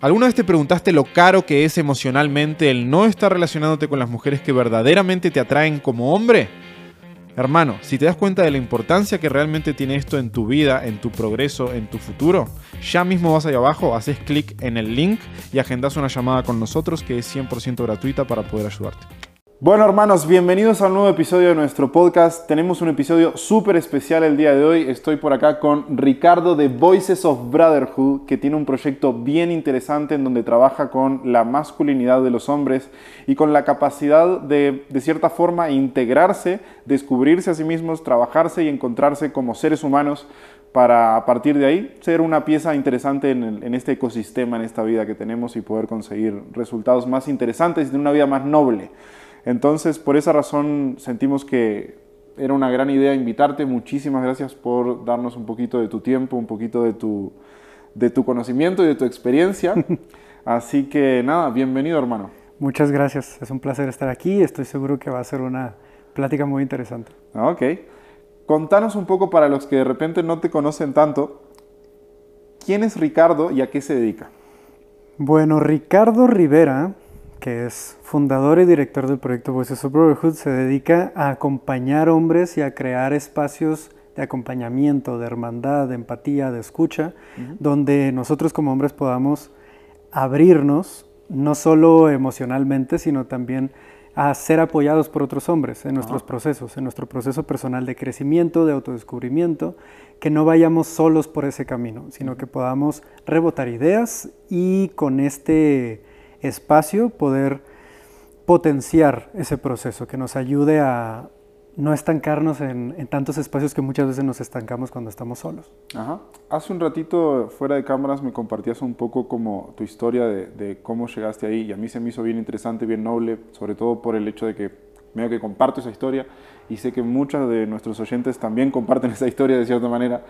¿Alguna vez te preguntaste lo caro que es emocionalmente el no estar relacionándote con las mujeres que verdaderamente te atraen como hombre? Hermano, si te das cuenta de la importancia que realmente tiene esto en tu vida, en tu progreso, en tu futuro, ya mismo vas ahí abajo, haces clic en el link y agendas una llamada con nosotros que es 100% gratuita para poder ayudarte. Bueno hermanos, bienvenidos a un nuevo episodio de nuestro podcast. Tenemos un episodio súper especial el día de hoy. Estoy por acá con Ricardo de Voices of Brotherhood, que tiene un proyecto bien interesante en donde trabaja con la masculinidad de los hombres y con la capacidad de, de cierta forma, integrarse, descubrirse a sí mismos, trabajarse y encontrarse como seres humanos para a partir de ahí ser una pieza interesante en, en, este ecosistema, en esta vida que tenemos y poder conseguir resultados más interesantes y de una vida más noble. Entonces, por esa razón sentimos que era una gran idea invitarte. Muchísimas gracias por darnos un poquito de tu tiempo, un poquito de tu, de tu conocimiento y de tu experiencia. Así que nada, bienvenido hermano. Muchas gracias, es un placer estar aquí. Estoy seguro que va a ser una plática muy interesante. Ok. Contanos un poco para los que de repente no te conocen tanto, ¿quién es Ricardo y a qué se dedica? Bueno, Ricardo Rivera que es fundador y director del proyecto Voices of Brotherhood, se dedica a acompañar hombres y a crear espacios de acompañamiento, de hermandad, de empatía, de escucha, donde nosotros como hombres podamos abrirnos, no solo emocionalmente, sino también a ser apoyados por otros hombres en nuestros procesos, en nuestro proceso personal de crecimiento, de autodescubrimiento, que no vayamos solos por ese camino, sino que podamos rebotar ideas y con este espacio poder potenciar ese proceso, que nos ayude a no estancarnos en, tantos espacios que muchas veces nos estancamos cuando estamos solos. Ajá. Hace un ratito fuera de cámaras me compartías un poco como tu historia de, cómo llegaste ahí y a mí se me hizo bien interesante, bien noble, sobre todo por el hecho de que medio que comparto esa historia y sé que muchos de nuestros oyentes también comparten esa historia de cierta manera.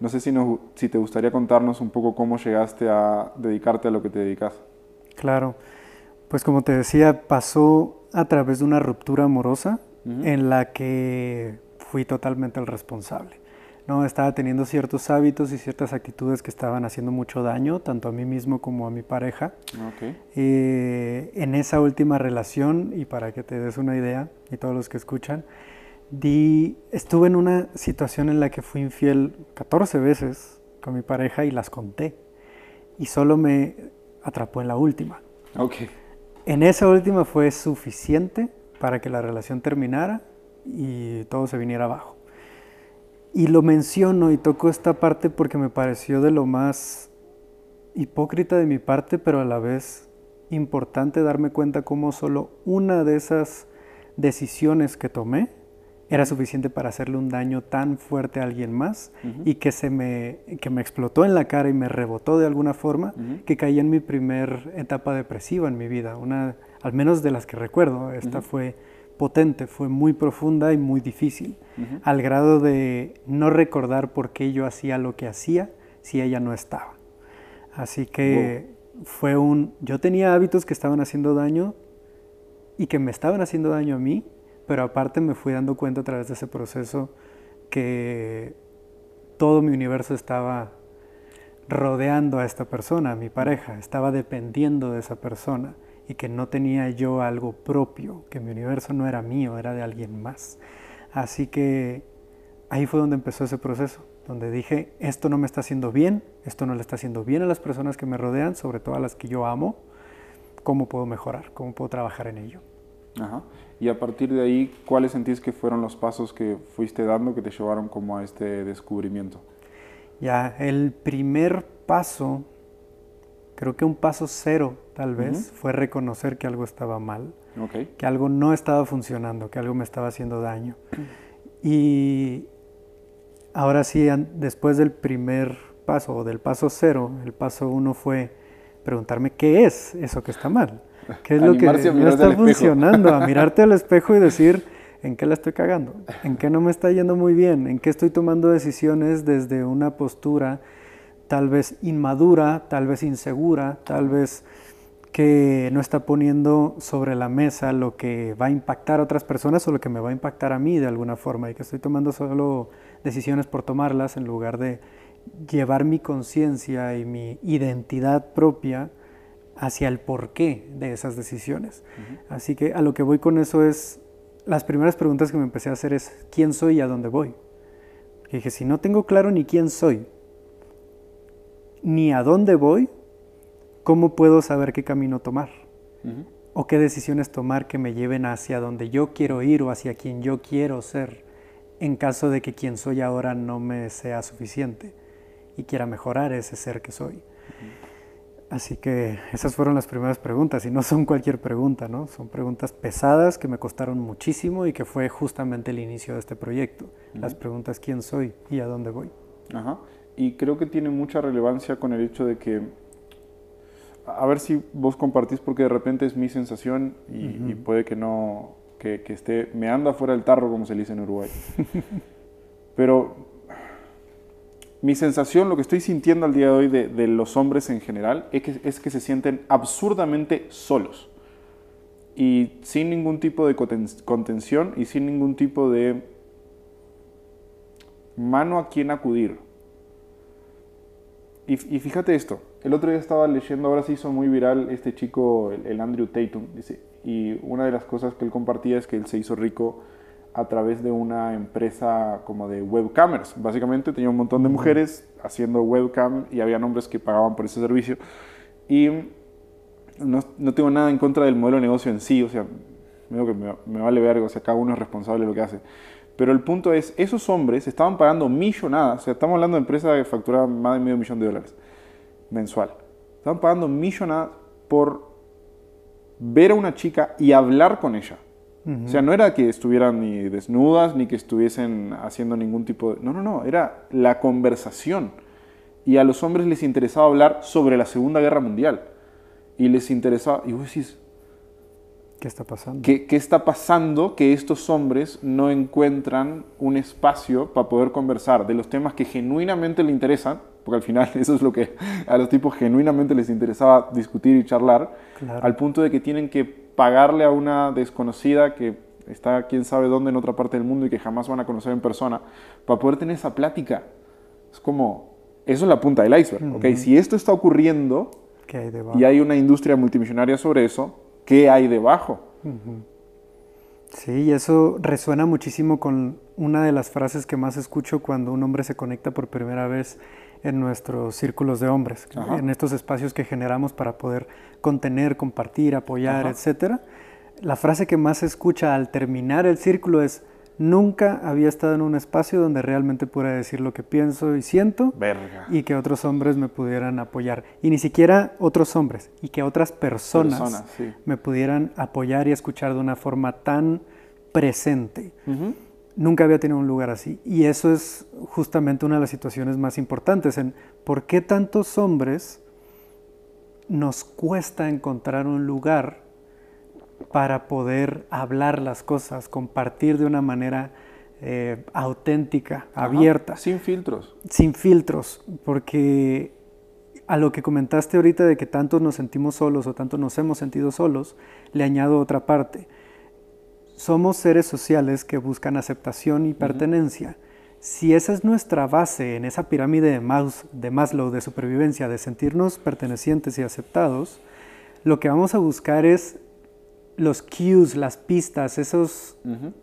No sé si, si te gustaría contarnos un poco cómo llegaste a dedicarte a lo que te dedicas. Claro, pues como te decía, pasó a través de una ruptura amorosa en la que fui totalmente el responsable. No, estaba teniendo ciertos hábitos y ciertas actitudes que estaban haciendo mucho daño, tanto a mí mismo como a mi pareja. Eh, en esa última relación, y para que te des una idea, y todos los que escuchan, di, estuve en una situación en la que fui infiel 14 veces con mi pareja y las conté. Y solo me atrapó en la última. Okay. En esa última fue suficiente para que la relación terminara y todo se viniera abajo. Y lo menciono y toco esta parte porque me pareció de lo más hipócrita de mi parte, pero a la vez importante darme cuenta cómo solo una de esas decisiones que tomé era suficiente para hacerle un daño tan fuerte a alguien más y que se me, que me explotó en la cara y me rebotó de alguna forma, que caí en mi primer etapa depresiva en mi vida, una, al menos de las que recuerdo. Esta fue potente, fue muy profunda y muy difícil, al grado de no recordar por qué yo hacía lo que hacía si ella no estaba. Así que fue un, yo tenía hábitos que estaban haciendo daño y que me estaban haciendo daño a mí pero aparte me fui dando cuenta a través de ese proceso que todo mi universo estaba rodeando a esta persona, a mi pareja, estaba dependiendo de esa persona y que no tenía yo algo propio, que mi universo no era mío, era de alguien más. Así que ahí fue donde empezó ese proceso, donde dije, esto no me está haciendo bien, esto no le está haciendo bien a las personas que me rodean, sobre todo a las que yo amo, ¿cómo puedo mejorar? ¿Cómo puedo trabajar en ello? Ajá. Y a partir de ahí, ¿cuáles sentís que fueron los pasos que fuiste dando que te llevaron como a este descubrimiento? Ya, el primer paso, creo que un paso cero tal vez, fue reconocer que algo estaba mal, que algo no estaba funcionando, que algo me estaba haciendo daño. Y ahora sí, después del primer paso o del paso cero, el paso uno fue preguntarme qué es eso que está mal. ¿Qué es lo que no está funcionando? A mirarte al espejo y decir, ¿en qué la estoy cagando? ¿En qué no me está yendo muy bien? ¿En qué estoy tomando decisiones desde una postura tal vez inmadura, tal vez insegura, tal vez que no está poniendo sobre la mesa lo que va a impactar a otras personas o lo que me va a impactar a mí de alguna forma y que estoy tomando solo decisiones por tomarlas en lugar de llevar mi conciencia y mi identidad propia hacia el porqué de esas decisiones. Así que a lo que voy con eso es, las primeras preguntas que me empecé a hacer es, ¿quién soy y a dónde voy? dije, si no tengo claro ni quién soy, ni a dónde voy, ¿cómo puedo saber qué camino tomar? O qué decisiones tomar que me lleven hacia donde yo quiero ir o hacia quien yo quiero ser, en caso de que quien soy ahora no me sea suficiente y quiera mejorar ese ser que soy. Así que esas fueron las primeras preguntas y no son cualquier pregunta, ¿no? Son preguntas pesadas que me costaron muchísimo y que fue justamente el inicio de este proyecto. Las preguntas quién soy y a dónde voy. Ajá. Y creo que tiene mucha relevancia con el hecho de que, a ver si vos compartís porque de repente es mi sensación y, puede que no, que, que esté, me anda fuera del tarro como se dice en Uruguay. Pero mi sensación, lo que estoy sintiendo al día de hoy de, los hombres en general, es que, es que se sienten absurdamente solos. Y sin ningún tipo de contención y sin ningún tipo de mano a quien acudir. Y, fíjate esto, el otro día estaba leyendo, ahora se hizo muy viral este chico, el, Andrew Tatum, dice, y una de las cosas que él compartía es que él se hizo rico a través de una empresa como de webcamers. Básicamente tenía un montón de mujeres haciendo webcam y había hombres que pagaban por ese servicio. Y no, no, tengo nada en contra del modelo de negocio en sí, o sea, me, me vale verga, o sea, cada uno es responsable de lo que hace. Pero el punto es, esos hombres estaban pagando millonadas, o sea, estamos hablando de empresas que facturaban más de medio millón de dólares mensual. Estaban pagando millonadas por ver a una chica y hablar con ella. O sea, no era que estuvieran ni desnudas ni que estuviesen haciendo ningún tipo de... No, no, no, era la conversación. Y a los hombres les interesaba hablar sobre la Segunda Guerra Mundial. Y les interesaba... Y vos decís... ¿Qué está pasando? ¿Qué, ¿Qué está pasando que estos hombres no encuentran un espacio para poder conversar de los temas que genuinamente les interesan? Porque al final eso es lo que a los tipos genuinamente les interesaba discutir y charlar, al punto de que tienen que pagarle a una desconocida que está quién sabe dónde en otra parte del mundo y que jamás van a conocer en persona, para poder tener esa plática. Es como, eso es la punta del iceberg, ¿ok? Si esto está ocurriendo y hay una industria multimillonaria sobre eso, ¿qué hay debajo? Sí, y eso resuena muchísimo con una de las frases que más escucho cuando un hombre se conecta por primera vez en nuestros círculos de hombres, en estos espacios que generamos para poder contener, compartir, apoyar, etc. La frase que más se escucha al terminar el círculo es, nunca había estado en un espacio donde realmente pudiera decir lo que pienso y siento y que otros hombres me pudieran apoyar. Y ni siquiera otros hombres, y que otras personas, me pudieran apoyar y escuchar de una forma tan presente. Nunca había tenido un lugar así. Y eso es justamente una de las situaciones más importantes en por qué tantos hombres nos cuesta encontrar un lugar para poder hablar las cosas, compartir de una manera eh, auténtica, abierta. Sin filtros. Sin filtros, porque a lo que comentaste ahorita de que tantos nos sentimos solos o tanto nos hemos sentido solos, le añado otra parte somos seres sociales que buscan aceptación y pertenencia. Si esa es nuestra base en esa pirámide de, de Maslow de supervivencia, de sentirnos pertenecientes y aceptados, lo que vamos a buscar es los cues, las pistas, esos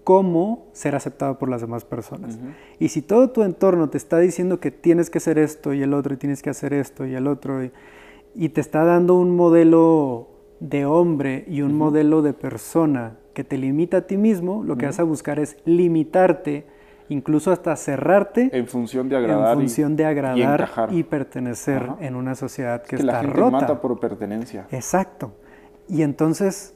cómo ser aceptado por las demás personas. Y si todo tu entorno te está diciendo que tienes que hacer esto y el otro, y tienes que hacer esto y el otro, y, te está dando un modelo de hombre y un modelo de persona que te limita a ti mismo, lo que vas a buscar es limitarte, incluso hasta cerrarte. En función de agradar. En función y, de agradar y, pertenecer en una sociedad que, que está la gente mata por pertenencia. Exacto. Y entonces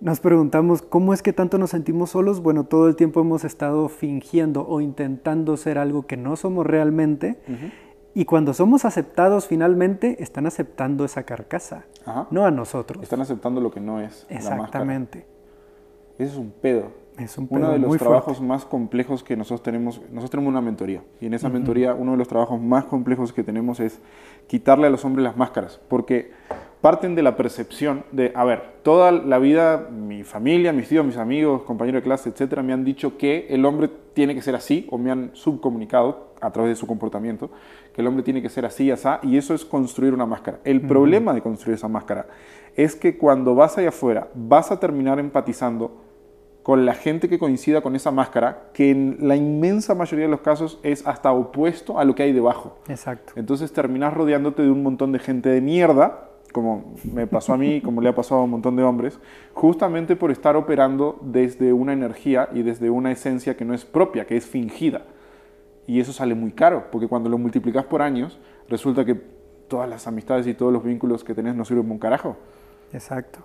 nos preguntamos, ¿cómo es que tanto nos sentimos solos? Bueno, todo el tiempo hemos estado fingiendo o intentando ser algo que no somos realmente. Y cuando somos aceptados finalmente, están aceptando esa carcasa, no a nosotros. Están aceptando lo que no es. Exactamente. Ese es un pedo. Es un pedo uno de los trabajos más complejos que nosotros tenemos, nosotros tenemos una mentoría y en esa mentoría uno de los trabajos más complejos que tenemos es quitarle a los hombres las máscaras, porque parten de la percepción de, a ver, toda la vida mi familia, mis tíos, mis amigos, compañeros de clase, etcétera, me han dicho que el hombre tiene que ser así, o me han subcomunicado a través de su comportamiento, que el hombre tiene que ser así y así, y eso es construir una máscara. El problema de construir esa máscara es que cuando vas allá afuera vas a terminar empatizando con la gente que coincida con esa máscara, que en la inmensa mayoría de los casos es hasta opuesto a lo que hay debajo. Exacto. Entonces terminas rodeándote de un montón de gente de mierda, como me pasó a mí, como le ha pasado a un montón de hombres, justamente por estar operando desde una energía y desde una esencia que no es propia, que es fingida. Y eso sale muy caro, porque cuando lo multiplicas por años, resulta que todas las amistades y todos los vínculos que tenés no sirven un carajo. Exacto.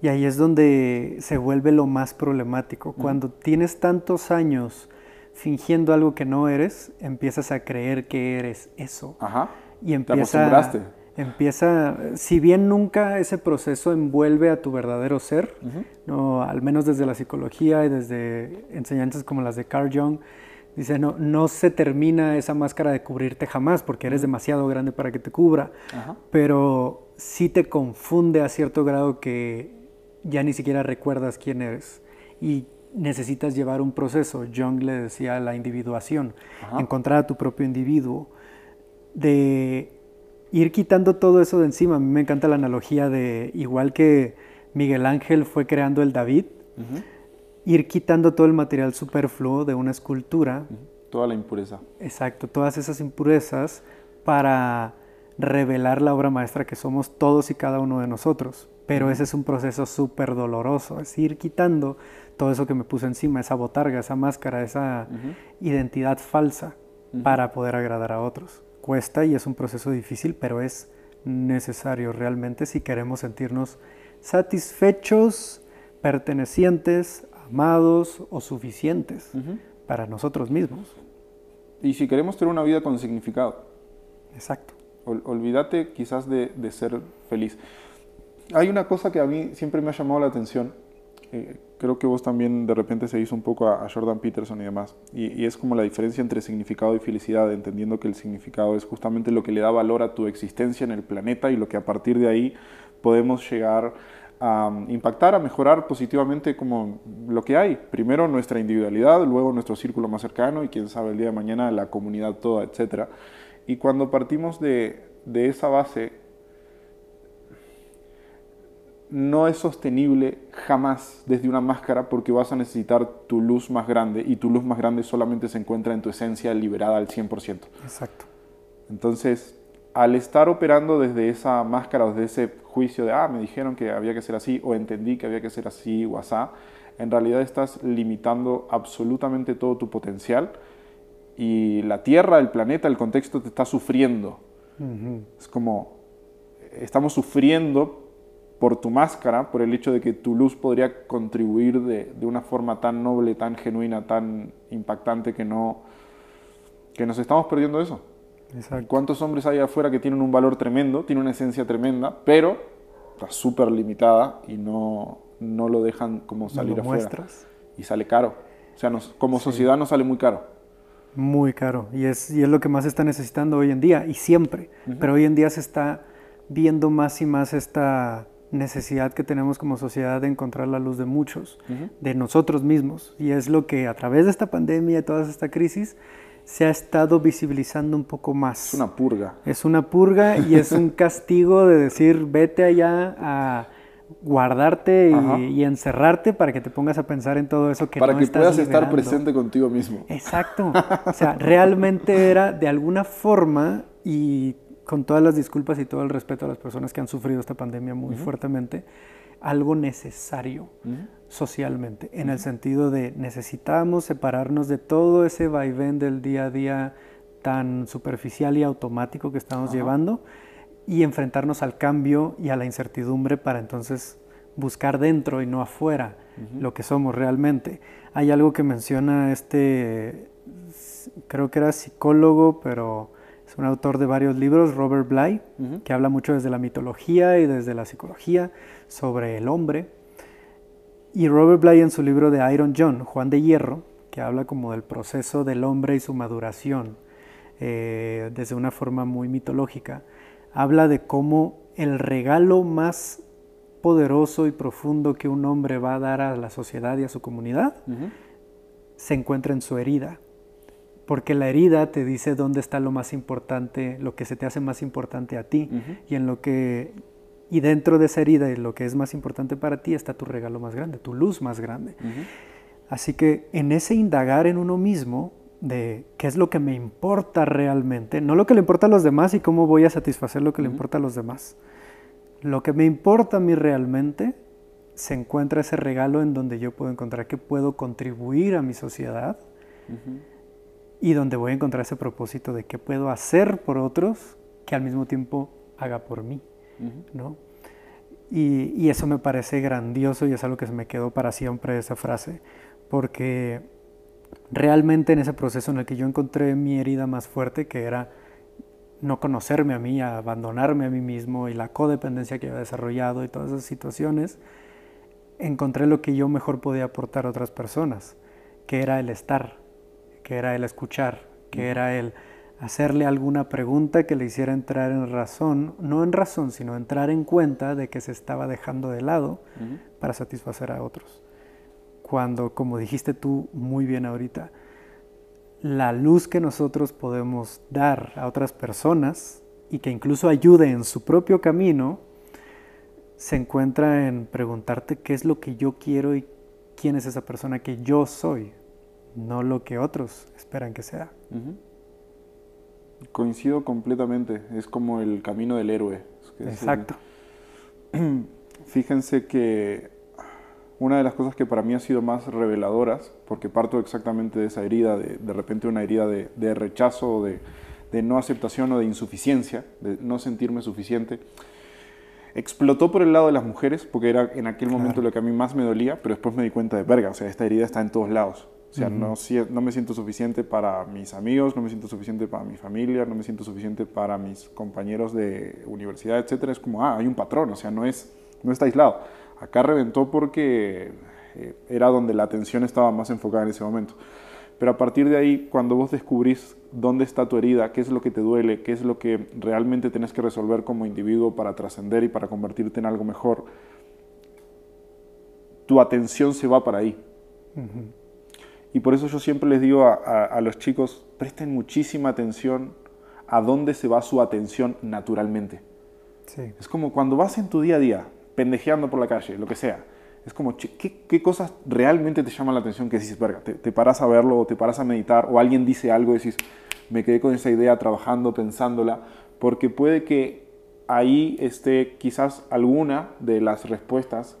Y ahí es donde se vuelve lo más problemático. Cuando tienes tantos años fingiendo algo que no eres, empiezas a creer que eres eso. Ajá. Y empieza, empieza, si bien nunca ese proceso envuelve a tu verdadero ser, no, al menos desde la psicología y desde enseñanzas como las de Carl Jung, dice, no, no se termina esa máscara de cubrirte jamás porque eres demasiado grande para que te cubra, pero sí te confunde a cierto grado que ya ni siquiera recuerdas quién eres y necesitas llevar un proceso. Jung le decía la individuación, encontrar a tu propio individuo, de ir quitando todo eso de encima. A mí me encanta la analogía de, igual que Miguel Ángel fue creando el David, ir quitando todo el material superfluo de una escultura. Toda la impureza. Exacto, todas esas impurezas para revelar la obra maestra que somos todos y cada uno de nosotros pero ese es un proceso súper doloroso, es ir quitando todo eso que me puso encima, esa botarga, esa máscara, esa identidad falsa para poder agradar a otros. Cuesta y es un proceso difícil, pero es necesario realmente si queremos sentirnos satisfechos, pertenecientes, amados o suficientes para nosotros mismos. Y si queremos tener una vida con significado. Exacto. Olvídate quizás de, ser feliz hay una cosa que a mí siempre me ha llamado la atención. Eh, creo que vos también de repente se hizo un poco a, Jordan Peterson y demás. Y, es como la diferencia entre significado y felicidad, entendiendo que el significado es justamente lo que le da valor a tu existencia en el planeta y lo que a partir de ahí podemos llegar a um, impactar, a mejorar positivamente como lo que hay. Primero nuestra individualidad, luego nuestro círculo más cercano y quién sabe el día de mañana la comunidad toda, etc. Y cuando partimos de, de esa base, no es sostenible jamás desde una máscara porque vas a necesitar tu luz más grande y tu luz más grande solamente se encuentra en tu esencia liberada al 100%. Exacto. Entonces, al estar operando desde esa máscara o desde ese juicio de, ah, me dijeron que había que ser así o entendí que había que ser así o asá, en realidad estás limitando absolutamente todo tu potencial y la Tierra, el planeta, el contexto te está sufriendo. Es como, estamos sufriendo por tu máscara, por el hecho de que tu luz podría contribuir de, de, una forma tan noble, tan genuina, tan impactante que no que nos estamos perdiendo eso. Exacto. ¿Cuántos hombres hay afuera que tienen un valor tremendo, tienen una esencia tremenda, pero está súper limitada y no, no lo dejan como salir lo afuera? Muestras. Y sale caro. O sea, nos, como sociedad nos sale muy caro. Muy caro. Y es, y es lo que más se está necesitando hoy en día, y siempre. Pero hoy en día se está viendo más y más esta necesidad que tenemos como sociedad de encontrar la luz de muchos, de nosotros mismos. Y es lo que a través de esta pandemia y toda esta crisis se ha estado visibilizando un poco más. Es una purga. Es una purga y es un castigo de decir, vete allá a guardarte y, encerrarte para que te pongas a pensar en todo eso que para no que estás puedas estar liberando. presente contigo mismo. Exacto. O sea, realmente era de alguna forma y con todas las disculpas y todo el respeto a las personas que han sufrido esta pandemia muy fuertemente, algo necesario socialmente, en el sentido de necesitamos separarnos de todo ese vaivén del día a día tan superficial y automático que estamos llevando y enfrentarnos al cambio y a la incertidumbre para entonces buscar dentro y no afuera lo que somos realmente. Hay algo que menciona este, creo que era psicólogo, pero es un autor de varios libros, Robert Bly, que habla mucho desde la mitología y desde la psicología sobre el hombre. Y Robert Bly en su libro de Iron John, Juan de Hierro, que habla como del proceso del hombre y su maduración eh, desde una forma muy mitológica, habla de cómo el regalo más poderoso y profundo que un hombre va a dar a la sociedad y a su comunidad se encuentra en su herida. Porque la herida te dice dónde está lo más importante, lo que se te hace más importante a ti. Y en lo que. Y dentro de esa herida y lo que es más importante para ti está tu regalo más grande, tu luz más grande. Así que en ese indagar en uno mismo de qué es lo que me importa realmente, no lo que le importa a los demás y cómo voy a satisfacer lo que le importa a los demás. Lo que me importa a mí realmente se encuentra ese regalo en donde yo puedo encontrar que puedo contribuir a mi sociedad y donde voy a encontrar ese propósito de qué puedo hacer por otros que al mismo tiempo haga por mí, ¿no? Y, y, eso me parece grandioso y es algo que se me quedó para siempre esa frase, porque realmente en ese proceso en el que yo encontré mi herida más fuerte, que era no conocerme a mí, abandonarme a mí mismo y la codependencia que había desarrollado y todas esas situaciones, encontré lo que yo mejor podía aportar a otras personas, que era el estar, que era el escuchar, que era el hacerle alguna pregunta que le hiciera entrar en razón, no en razón, sino entrar en cuenta de que se estaba dejando de lado para satisfacer a otros. Cuando, como dijiste tú muy bien ahorita, la luz que nosotros podemos dar a otras personas y que incluso ayude en su propio camino, se encuentra en preguntarte qué es lo que yo quiero y quién es esa persona que yo soy, no lo que otros esperan que sea. Coincido completamente, es como el camino del héroe. Exacto. Fíjense que una de las cosas que para mí ha sido más reveladoras, porque parto exactamente de esa herida, de, de repente una herida de, de rechazo, de, de, no aceptación o de insuficiencia, de no sentirme suficiente, explotó por el lado de las mujeres, porque era en aquel momento lo que a mí más me dolía, pero después me di cuenta de, verga, o sea, esta herida está en todos lados. O sea, no, no me siento suficiente para mis amigos, no me siento suficiente para mi familia, no me siento suficiente para mis compañeros de universidad, etc. Es como, ah, hay un patrón, o sea, no, es, no está aislado. Acá reventó porque eh, era donde la atención estaba más enfocada en ese momento. Pero a partir de ahí, cuando vos descubrís dónde está tu herida, qué es lo que te duele, qué es lo que realmente tenés que resolver como individuo para trascender y para convertirte en algo mejor, tu atención se va para ahí. Y por eso yo siempre les digo a, a, los chicos, presten muchísima atención a dónde se va su atención naturalmente. Sí. Es como cuando vas en tu día a día, pendejeando por la calle, lo que sea. Es como, ¿qué, qué cosas realmente te llaman la atención que dices, verga, te, te, paras a verlo o te paras a meditar o alguien dice algo y dices, me quedé con esa idea trabajando, pensándola, porque puede que ahí esté quizás alguna de las respuestas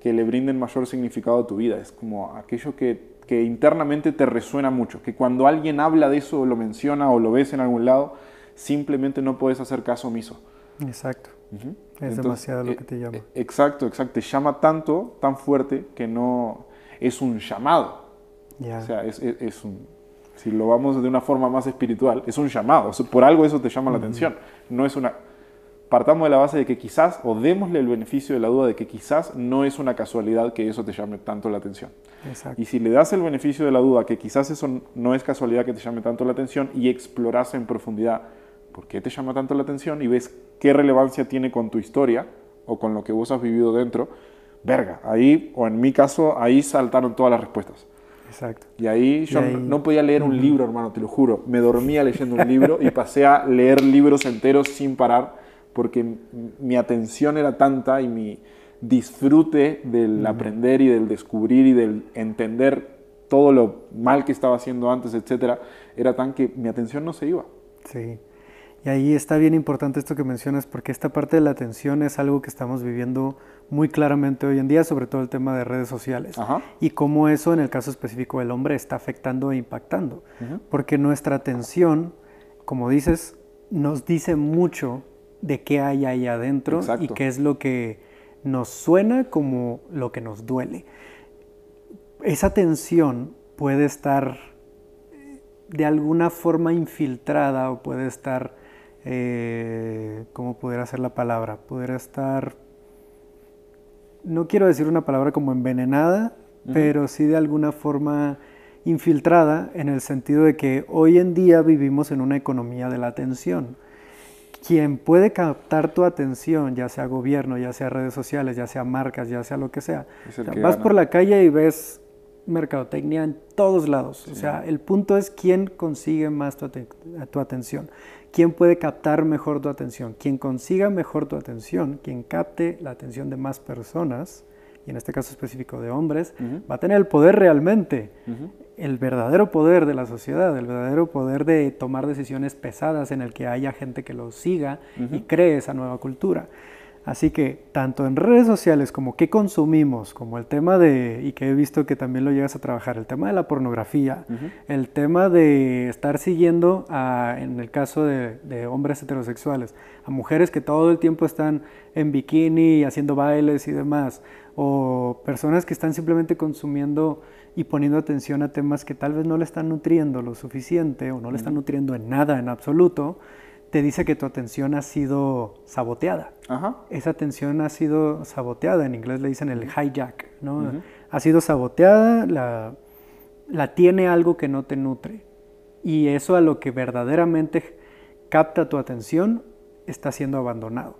que le brinden mayor significado a tu vida. Es como aquello que, que internamente te resuena mucho, que cuando alguien habla de eso o lo menciona o lo ves en algún lado, simplemente no puedes hacer caso omiso. Exacto. Uh -huh. Es demasiado lo que te llama. Exacto, exacto. Te llama tanto, tan fuerte, que no es un llamado. Yeah. O sea, es, es, es, un, si lo vamos de una forma más espiritual, es un llamado. O sea, por algo eso te llama uh -huh. la atención. No es una... Partamos de la base de que quizás, o démosle el beneficio de la duda de que quizás no es una casualidad que eso te llame tanto la atención. Exacto. Y si le das el beneficio de la duda que quizás eso no es casualidad que te llame tanto la atención y exploras en profundidad por qué te llama tanto la atención y ves qué relevancia tiene con tu historia o con lo que vos has vivido dentro, verga, ahí, o en mi caso, ahí saltaron todas las respuestas. Exacto. Y ahí yo y ahí... no podía leer un libro, hermano, te lo juro. Me dormía leyendo un libro y pasé a leer libros enteros sin parar porque mi atención era tanta y mi disfrute del uh -huh. aprender y del descubrir y del entender todo lo mal que estaba haciendo antes, etcétera, era tan que mi atención no se iba. Sí. Y ahí está bien importante esto que mencionas porque esta parte de la atención es algo que estamos viviendo muy claramente hoy en día, sobre todo el tema de redes sociales. Ajá. Y cómo eso en el caso específico del hombre está afectando e impactando. Uh -huh. Porque nuestra atención, como dices, nos dice mucho de qué hay ahí adentro Exacto. y qué es lo que nos suena como lo que nos duele. Esa tensión puede estar de alguna forma infiltrada o puede estar eh, ¿cómo pudiera ser la palabra? Pudiera estar, no quiero decir una palabra como envenenada, uh -huh. pero sí de alguna forma infiltrada en el sentido de que hoy en día vivimos en una economía de la atención quien puede captar tu atención, ya sea gobierno, ya sea redes sociales, ya sea marcas, ya sea lo que sea. vas por la calle y ves mercadotecnia en todos lados. O sea, el punto es quién consigue más tu, tu, atención, quién puede captar mejor tu atención. Quien consiga mejor tu atención, quien capte la atención de más personas, y en este caso específico de hombres, va a tener el poder realmente, el verdadero poder de la sociedad, el verdadero poder de tomar decisiones pesadas en el que haya gente que lo siga y cree esa nueva cultura. Así que tanto en redes sociales como qué consumimos, como el tema de, y que he visto que también lo llegas a trabajar, el tema de la pornografía, el tema de estar siguiendo, a, en el caso de, de, hombres heterosexuales, a mujeres que todo el tiempo están en bikini, haciendo bailes y demás, o personas que están simplemente consumiendo y poniendo atención a temas que tal vez no le están nutriendo lo suficiente o no le están nutriendo en nada en absoluto, te dice que tu atención ha sido saboteada. Esa atención ha sido saboteada, en inglés le dicen el hijack, ¿no? Ha sido saboteada, la, la tiene algo que no te nutre. Y eso a lo que verdaderamente capta tu atención está siendo abandonado.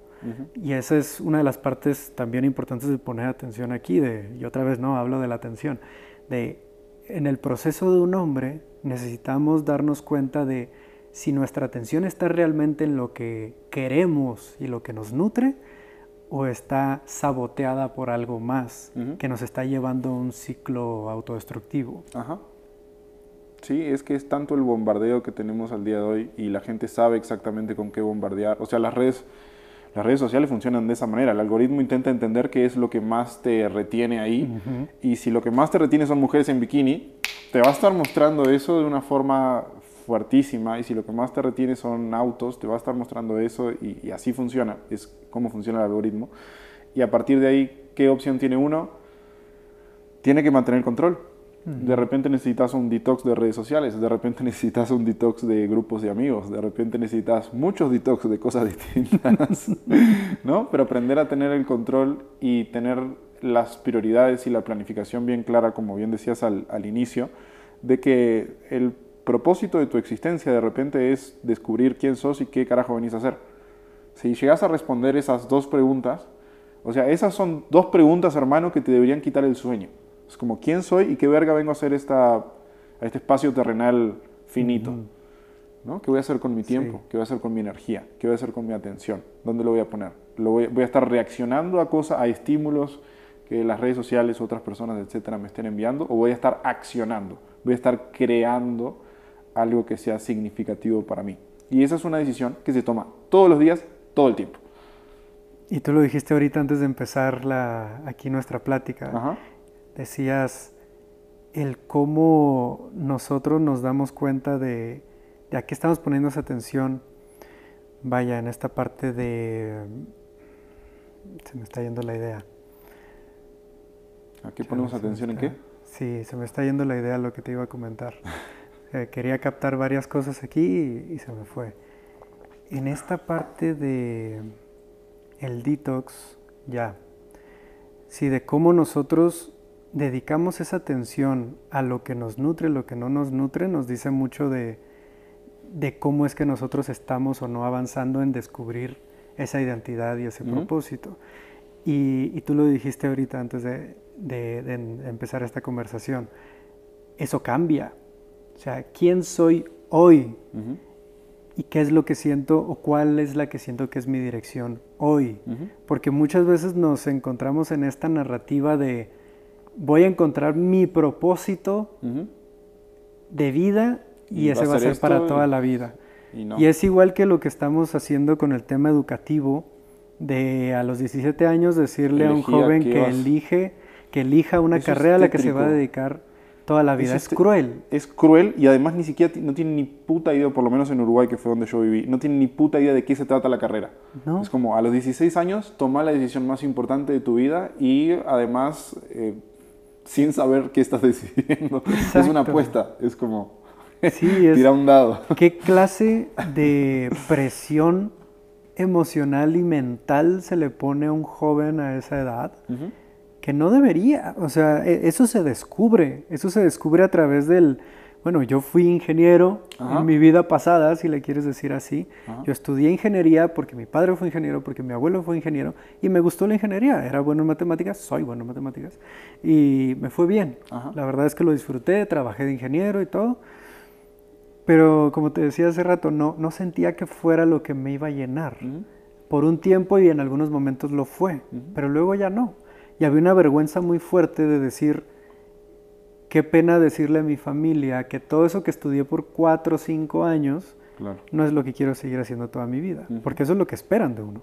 Y esa es una de las partes también importantes de poner atención aquí, de, y otra vez no, hablo de la atención, de en el proceso de un hombre necesitamos darnos cuenta de si nuestra atención está realmente en lo que queremos y lo que nos nutre o está saboteada por algo más que nos está llevando a un ciclo autodestructivo. Ajá. Sí, es que es tanto el bombardeo que tenemos al día de hoy y la gente sabe exactamente con qué bombardear. O sea, las redes, las redes sociales funcionan de esa manera. El algoritmo intenta entender qué es lo que más te retiene ahí. Y si lo que más te retiene son mujeres en bikini, te va a estar mostrando eso de una forma fuertísima y si lo que más te retiene son autos, te va a estar mostrando eso y, así funciona, es cómo funciona el algoritmo. Y a partir de ahí, ¿qué opción tiene uno? Tiene que mantener el control. De repente necesitas un detox de redes sociales, de repente necesitas un detox de grupos de amigos, de repente necesitas muchos detox de cosas distintas, ¿no? Pero aprender a tener el control y tener las prioridades y la planificación bien clara, como bien decías al, al inicio, de que el propósito de tu existencia de repente es descubrir quién sos y qué carajo venís a hacer. Si llegas a responder esas dos preguntas, o sea, esas son dos preguntas, hermano, que te deberían quitar el sueño. Es como, ¿quién soy y qué verga vengo a hacer esta, a este espacio terrenal finito? ¿no? ¿Qué voy a hacer con mi tiempo? ¿Qué voy a hacer con mi energía? ¿Qué voy a hacer con mi atención? ¿Dónde lo voy a poner? ¿Lo voy, voy a estar reaccionando a cosas, a estímulos que las redes sociales, otras personas, etcétera, me estén enviando? ¿O voy a estar accionando? ¿Voy a estar creando? Algo que sea significativo para mí. Y esa es una decisión que se toma todos los días, todo el tiempo. Y tú lo dijiste ahorita antes de empezar la, aquí nuestra plática. Decías el cómo nosotros nos damos cuenta de, de a qué estamos poniendo esa atención. Vaya, en esta parte de... Se me está yendo la idea. ¿A qué ponemos atención en qué? Sí, se me está yendo la idea lo que te iba a comentar. Eh, quería captar varias cosas aquí y, se me fue. En esta parte de el detox, ya, si de cómo nosotros dedicamos esa atención a lo que nos nutre, lo que no nos nutre, nos dice mucho de, de cómo es que nosotros estamos o no avanzando en descubrir esa identidad y ese propósito. Y, y, tú lo dijiste ahorita antes de, de, de empezar esta conversación. Eso cambia. O sea, ¿quién soy hoy? ¿Y qué es lo que siento o cuál es la que siento que es mi dirección hoy? Porque muchas veces nos encontramos en esta narrativa de voy a encontrar mi propósito de vida y, ese va a ser para toda la vida. Y, es igual que lo que estamos haciendo con el tema educativo de a los 17 años decirle a un joven que elige que elija una carrera a la que se va a dedicar toda la vida. Es, cruel. Es cruel y además ni siquiera no tiene ni puta idea, por lo menos en Uruguay, que fue donde yo viví, no tiene ni puta idea de qué se trata la carrera. Es como a los 16 años toma la decisión más importante de tu vida y además eh, sin saber qué estás decidiendo. Es una apuesta, es como sí, tirar un dado. ¿Qué clase de presión emocional y mental se le pone a un joven a esa edad? Que no debería. O sea, e, eso se descubre, eso se descubre a través del, bueno, yo fui ingeniero en mi vida pasada, si le quieres decir así. Yo estudié ingeniería porque mi padre fue ingeniero, porque mi abuelo fue ingeniero y me gustó la ingeniería. Era bueno en matemáticas, soy bueno en matemáticas y me fue bien. La verdad es que lo disfruté, trabajé de ingeniero y todo. Pero como te decía hace rato, no, no sentía que fuera lo que me iba a llenar. Por un tiempo y en algunos momentos lo fue, pero luego ya no. Y había una vergüenza muy fuerte de decir, qué pena decirle a mi familia que todo eso que estudié por cuatro o cinco años no es lo que quiero seguir haciendo toda mi vida, porque eso es lo que esperan de uno.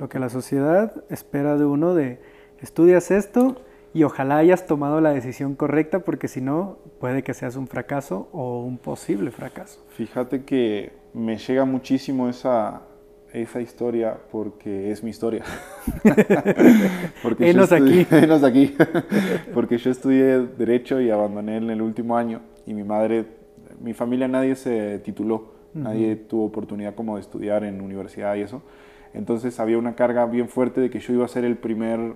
Lo que la sociedad espera de uno de estudias esto y ojalá hayas tomado la decisión correcta, porque si no, puede que seas un fracaso o un posible fracaso. Fíjate que me llega muchísimo esa, esa historia porque es mi historia. porque enos aquí. Enos aquí. porque yo estudié Derecho y abandoné en el último año y mi madre, mi familia nadie se tituló, nadie tuvo oportunidad como de estudiar en universidad y eso. Entonces había una carga bien fuerte de que yo iba a ser el primer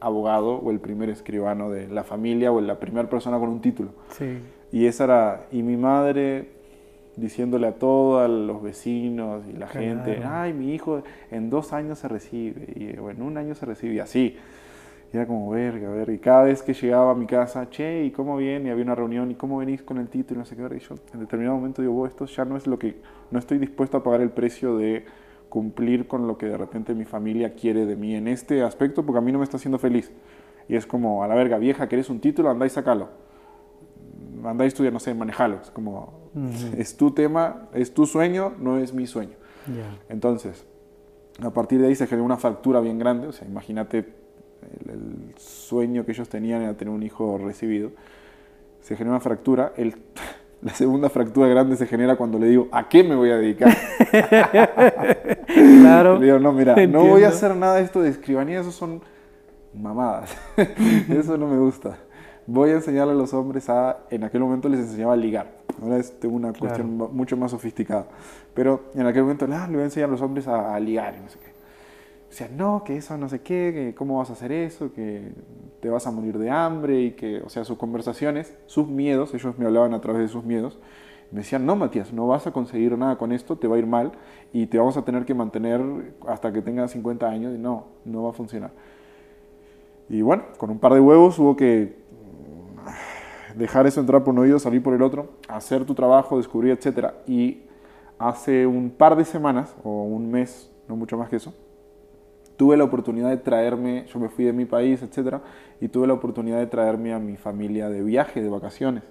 abogado o el primer escribano de la familia o la primera persona con un título. Sí. Y esa era, y mi madre diciéndole a todos los vecinos y la gente, ay, mi hijo en dos años se recibe, y, o en un año se recibe, y así. Y era como, verga, ver, y cada vez que llegaba a mi casa, che, ¿y cómo viene? Y había una reunión, ¿y cómo venís con el título? Y no sé qué, y yo en determinado momento digo, esto ya no es lo que, no estoy dispuesto a pagar el precio de cumplir con lo que de repente mi familia quiere de mí en este aspecto, porque a mí no me está haciendo feliz. Y es como, a la verga, vieja, ¿querés un título? Andá y sacalo. Andá y estudia, no sé, manejalo. Es como, es tu tema, es tu sueño, no es mi sueño. Entonces, a partir de ahí se generó una fractura bien grande. O sea, imagínate el, sueño que ellos tenían era tener un hijo recibido. Se generó una fractura. El, la segunda fractura grande se genera cuando le digo, ¿a qué me voy a dedicar? claro. Le digo, no, mira, no voy a hacer nada de esto de escribanía, eso son mamadas. eso no me gusta voy a enseñarle a los hombres a, en aquel momento les enseñaba a ligar. Ahora es una cuestión mucho más sofisticada. Pero en aquel momento ah, le voy a enseñar a los hombres a, ligar y no sé qué. O sea, no, que eso no sé qué, que cómo vas a hacer eso, que te vas a morir de hambre y que, o sea, sus conversaciones, sus miedos, ellos me hablaban a través de sus miedos. Me decían, no, Matías, no vas a conseguir nada con esto, te va a ir mal y te vamos a tener que mantener hasta que tengas 50 años y no, no va a funcionar. Y bueno, con un par de huevos hubo que dejar eso entrar por un oído, salir por el otro, hacer tu trabajo, descubrir, etc. Y hace un par de semanas, o un mes, no mucho más que eso, tuve la oportunidad de traerme, yo me fui de mi país, etc. Y tuve la oportunidad de traerme a mi familia de viaje, de vacaciones.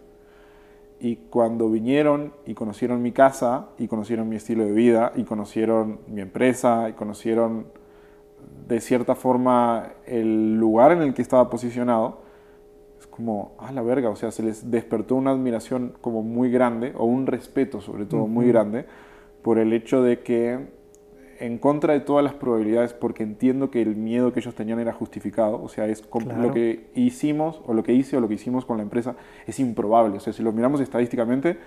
Y cuando vinieron y conocieron mi casa, y conocieron mi estilo de vida, y conocieron mi empresa, y conocieron de cierta forma el lugar en el que estaba posicionado, como, a la verga, o sea, se les despertó una admiración como muy grande, o un respeto sobre todo muy grande, por el hecho de que, en contra de todas las probabilidades, porque entiendo que el miedo que ellos tenían era justificado, o sea, es lo que hicimos, o lo que hice, o lo que hicimos con la empresa, es improbable, o sea, si lo miramos estadísticamente,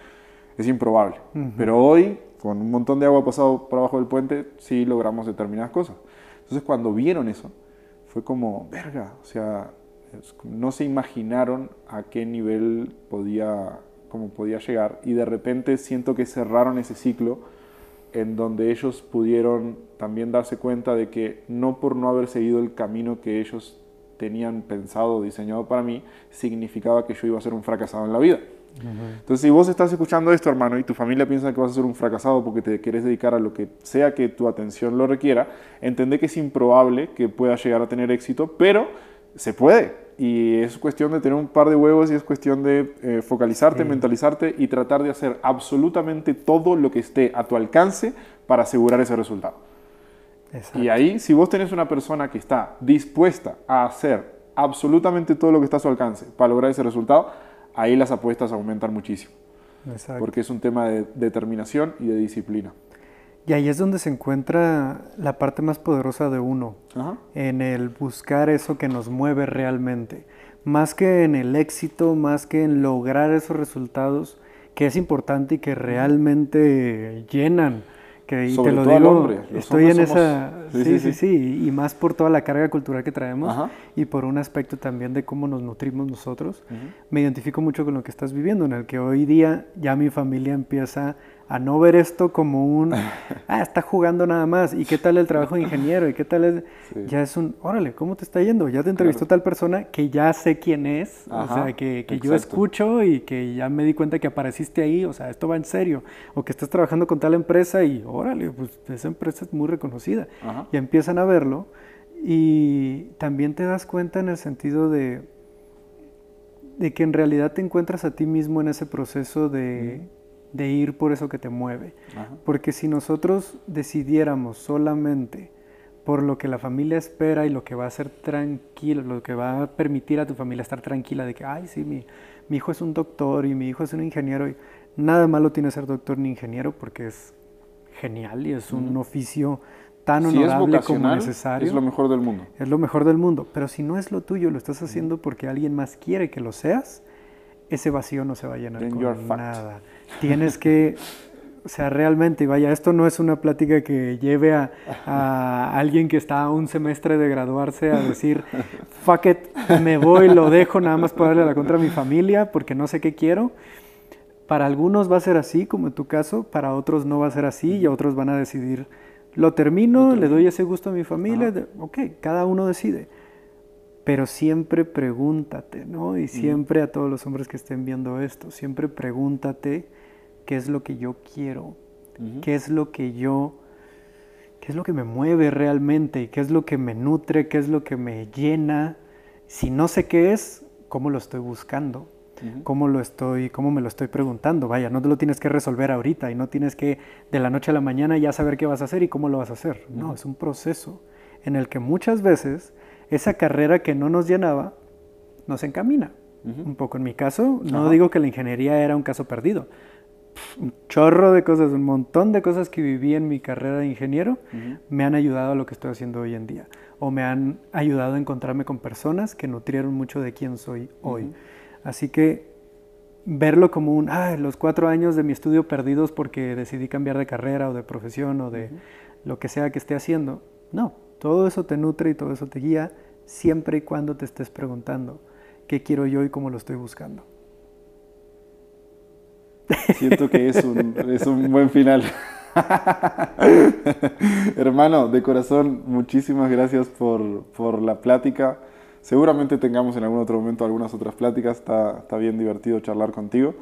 es improbable. Pero hoy, con un montón de agua pasado por abajo del puente, sí logramos determinadas cosas. Entonces, cuando vieron eso, fue como, verga, o sea, no se imaginaron a qué nivel podía, cómo podía llegar y de repente siento que cerraron ese ciclo en donde ellos pudieron también darse cuenta de que no por no haber seguido el camino que ellos tenían pensado, diseñado para mí, significaba que yo iba a ser un fracasado en la vida. Entonces, si vos estás escuchando esto, hermano, y tu familia piensa que vas a ser un fracasado porque te quieres dedicar a lo que sea que tu atención lo requiera, entendé que es improbable que puedas llegar a tener éxito, pero se puede. Y es cuestión de tener un par de huevos y es cuestión de eh, focalizarte, mentalizarte y tratar de hacer absolutamente todo lo que esté a tu alcance para asegurar ese resultado. Y ahí, si vos tenés una persona que está dispuesta a hacer absolutamente todo lo que está a su alcance para lograr ese resultado, ahí las apuestas aumentan muchísimo. Porque es un tema de determinación y de disciplina. Y ahí es donde se encuentra la parte más poderosa de uno, en el buscar eso que nos mueve realmente. Más que en el éxito, más que en lograr esos resultados, que es importante y que realmente llenan, Que y Sobre te lo todo digo, hombre. Estoy en somos- esa. Sí, Sí, sí, sí, sí, Y más por toda la carga cultural que traemos Ajá. y por un aspecto también de cómo nos nutrimos nosotros. Ujú. Me identifico mucho con lo que estás viviendo, en el que hoy día ya mi familia empieza a no ver esto como un. Ah, está jugando nada más. ¿Y qué tal el trabajo de ingeniero? ¿Y qué tal el.? Sí. Ya es un. Órale, ¿cómo te está yendo? Ya te entrevistó tal persona que ya sé quién es. Ajá, o sea, que, que yo escucho y que ya me di cuenta que apareciste ahí, o sea, esto va en serio, o que estás trabajando con tal empresa y órale, pues esa empresa es muy reconocida. Ajá. Y empiezan a verlo y también te das cuenta en el sentido de, de que en realidad te encuentras a ti mismo en ese proceso de, de ir por eso que te mueve. Ajá. Porque si nosotros decidiéramos solamente por lo que la familia espera y lo que va a hacer tranquilo, lo que va a permitir a tu familia estar tranquila de que, ay, sí, mi, mi hijo es un doctor y mi hijo es un ingeniero. Y nada malo tiene ser doctor ni ingeniero porque es genial y es un oficio tan Si honorable como necesario. es lo mejor del mundo. Es lo mejor del mundo. Pero si no es lo tuyo, lo estás haciendo porque alguien más quiere que lo seas, ese vacío no se va a llenar Then con nada. Tienes que, o sea, realmente, y vaya, esto no es una plática que lleve a, a alguien que está a un semestre de graduarse a decir, fuck it, me voy, lo dejo nada más para darle la contra a mi familia porque no sé qué quiero. Para algunos va a ser así, como en tu caso, para otros no va a ser así y otros van a decidir, lo termino, le doy ese gusto a mi familia, ok, cada uno decide. Pero siempre pregúntate, ¿no? Y siempre a todos los hombres que estén viendo esto, siempre pregúntate qué es lo que yo quiero, qué es lo que yo, qué es lo que me mueve realmente, qué es lo que me nutre, qué es lo que me llena. Si no sé qué es, ¿cómo lo estoy buscando? ¿Cómo lo estoy, cómo me lo estoy preguntando? Vaya, no te lo tienes que resolver ahorita y no tienes que de la noche a la mañana ya saber qué vas a hacer y cómo lo vas a hacer. No, es un proceso en el que muchas veces esa carrera que no nos llenaba nos encamina. Ujú. Un poco en mi caso, no Ajá. digo que la ingeniería era un caso perdido. Pf, Un chorro de cosas, un montón de cosas que viví en mi carrera de ingeniero Ujú. me han ayudado a lo que estoy haciendo hoy en día. O me han ayudado a encontrarme con personas que nutrieron mucho de quién soy hoy. Ujú. Así que verlo como un, ah, los cuatro años de mi estudio perdidos porque decidí cambiar de carrera o de profesión o de lo que sea que esté haciendo. No, todo eso te nutre y todo eso te guía siempre y cuando te estés preguntando qué quiero yo y cómo lo estoy buscando. Siento que es un, es un buen final. Hermano, de corazón, muchísimas gracias por, por la plática. Seguramente tengamos en algún otro momento algunas otras pláticas. Está, está bien divertido charlar contigo.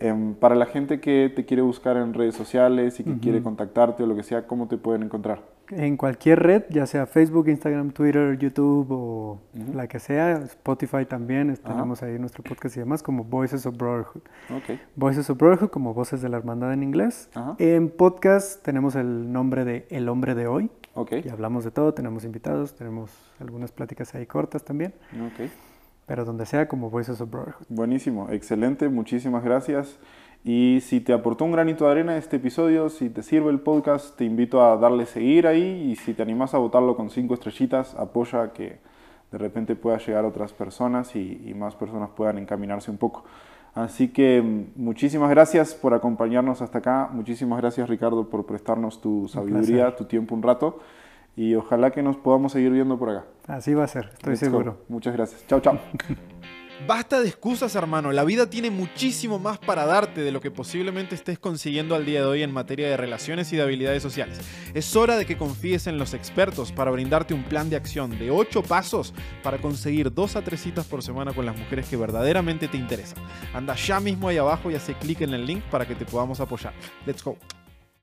Em, para la gente que te quiere buscar en redes sociales y que quiere contactarte o lo que sea, ¿cómo te pueden encontrar? En cualquier red, ya sea Facebook, Instagram, Twitter, YouTube o la que sea, Spotify también, tenemos ahí nuestro podcast y demás como Voices of Brotherhood. Ok. Voices of Brotherhood como Voces de la Hermandad en inglés. En podcast tenemos el nombre de El Hombre de Hoy Ok. y hablamos de todo, tenemos invitados, tenemos algunas pláticas ahí cortas también, Ok. Pero donde sea como Voices of Brotherhood. Buenísimo, excelente, muchísimas gracias. Y si te aportó un granito de arena este episodio, si te sirve el podcast, te invito a darle seguir ahí y si te animas a votarlo con cinco estrellitas, apoya que de repente pueda llegar a otras personas y, y más personas puedan encaminarse un poco. Así que mm, muchísimas gracias por acompañarnos hasta acá, muchísimas gracias Ricardo por prestarnos tu sabiduría, tu tiempo un rato y ojalá que nos podamos seguir viendo por acá. Así va a ser, estoy Let's go. seguro. Muchas gracias. Chao, chao. Basta de excusas, hermano. La vida tiene muchísimo más para darte de lo que posiblemente estés consiguiendo al día de hoy en materia de relaciones y de habilidades sociales. Es hora de que confíes en los expertos para brindarte un plan de acción de 8 pasos para conseguir 2 a 3 citas por semana con las mujeres que verdaderamente te interesan. Anda ya mismo ahí abajo y hace clic en el link para que te podamos apoyar. Let's go.